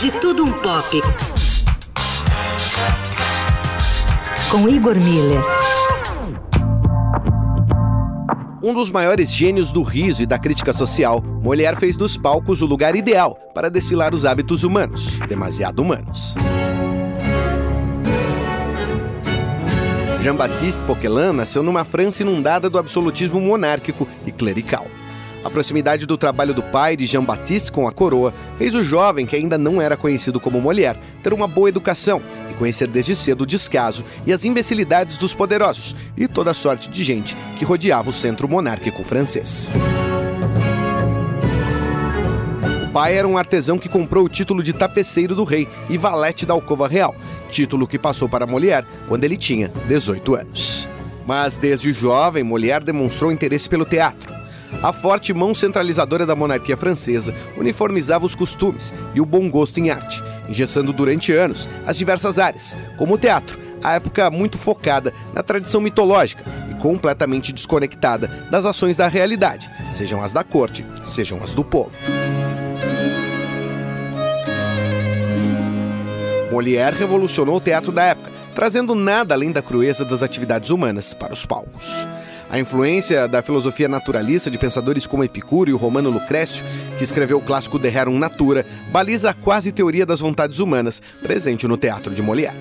De Tudo Um Pop. Com Igor Miller. Um dos maiores gênios do riso e da crítica social, Molière fez dos palcos o lugar ideal para desfilar os hábitos humanos, demasiado humanos. Jean-Baptiste Poquelin nasceu numa França inundada do absolutismo monárquico e clerical. A proximidade do trabalho do pai de Jean-Baptiste com a coroa fez o jovem, que ainda não era conhecido como Molière, ter uma boa educação e conhecer desde cedo o descaso e as imbecilidades dos poderosos e toda sorte de gente que rodeava o centro monárquico francês. O pai era um artesão que comprou o título de tapeceiro do rei e valete da alcova real, título que passou para Molière quando ele tinha 18 anos. Mas desde jovem, Molière demonstrou interesse pelo teatro. A forte mão centralizadora da monarquia francesa uniformizava os costumes e o bom gosto em arte, engessando durante anos as diversas áreas, como o teatro, à época muito focada na tradição mitológica e completamente desconectada das ações da realidade, sejam as da corte, sejam as do povo. Molière revolucionou o teatro da época, trazendo nada além da crueza das atividades humanas para os palcos. A influência da filosofia naturalista de pensadores como Epicuro e o romano Lucrécio, que escreveu o clássico De Rerum Natura, baliza a quase teoria das vontades humanas presente no teatro de Molière.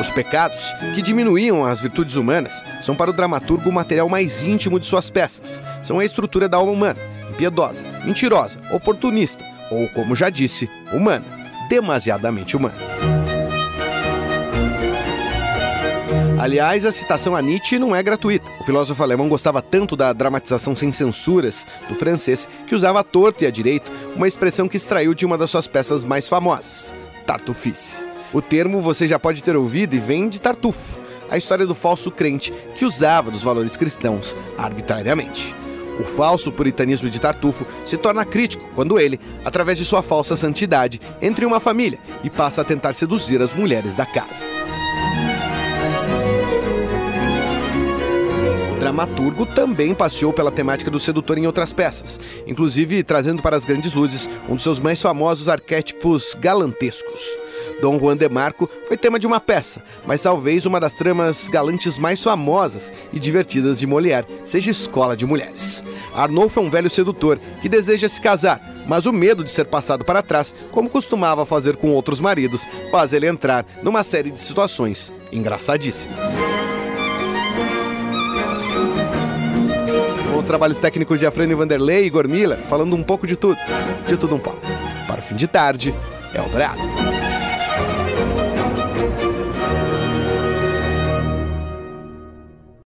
Os pecados, que diminuíam as virtudes humanas, são para o dramaturgo o material mais íntimo de suas peças. São a estrutura da alma humana, impiedosa, mentirosa, oportunista, ou, como já disse, humana, demasiadamente humana. Aliás, a citação a Nietzsche não é gratuita. O filósofo alemão gostava tanto da dramatização sem censuras do francês que usava à torto e à direito uma expressão que extraiu de uma das suas peças mais famosas, tartufice. O termo você já pode ter ouvido e vem de Tartufo, a história do falso crente que usava dos valores cristãos arbitrariamente. O falso puritanismo de Tartufo se torna crítico quando ele, através de sua falsa santidade, entra em uma família e passa a tentar seduzir as mulheres da casa. Dramaturgo também passeou pela temática do sedutor em outras peças, inclusive trazendo para as grandes luzes um dos seus mais famosos arquétipos galantescos. Dom Juan de Marco foi tema de uma peça, mas talvez uma das tramas galantes mais famosas e divertidas de Molière seja Escola de Mulheres. Arnolfo é um velho sedutor que deseja se casar, mas o medo de ser passado para trás, como costumava fazer com outros maridos, faz ele entrar numa série de situações engraçadíssimas. Os trabalhos técnicos de Afrânio Vanderlei e Igor Miller, falando um pouco de tudo, de tudo um pouco. Para o fim de tarde, Eldorado.